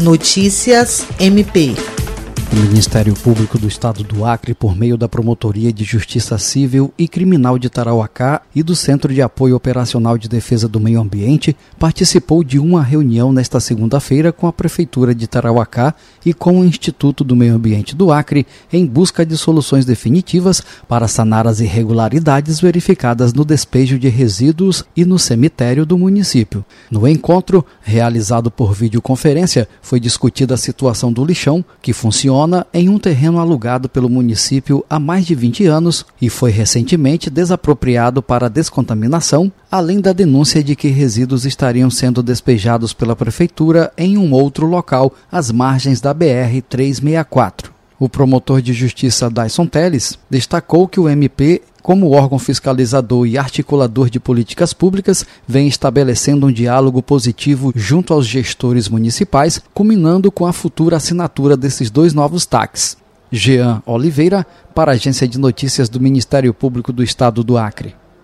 Notícias MP. O Ministério Público do Estado do Acre, por meio da Promotoria de Justiça Civil e Criminal de Tarauacá e do Centro de Apoio Operacional de Defesa do Meio Ambiente, participou de uma reunião nesta segunda-feira com a Prefeitura de Tarauacá e com o Instituto do Meio Ambiente do Acre, em busca de soluções definitivas para sanar as irregularidades verificadas no despejo de resíduos e no cemitério do município. No encontro, realizado por videoconferência, foi discutida a situação do lixão, que funciona em um terreno alugado pelo município há mais de 20 anos e foi recentemente desapropriado para descontaminação, além da denúncia de que resíduos estariam sendo despejados pela prefeitura em um outro local, às margens da BR 364. O promotor de justiça Dyson Teles destacou que o MP como órgão fiscalizador e articulador de políticas públicas, vem estabelecendo um diálogo positivo junto aos gestores municipais, culminando com a futura assinatura desses dois novos TACs. Jean Oliveira, para a Agência de Notícias do Ministério Público do Estado do Acre.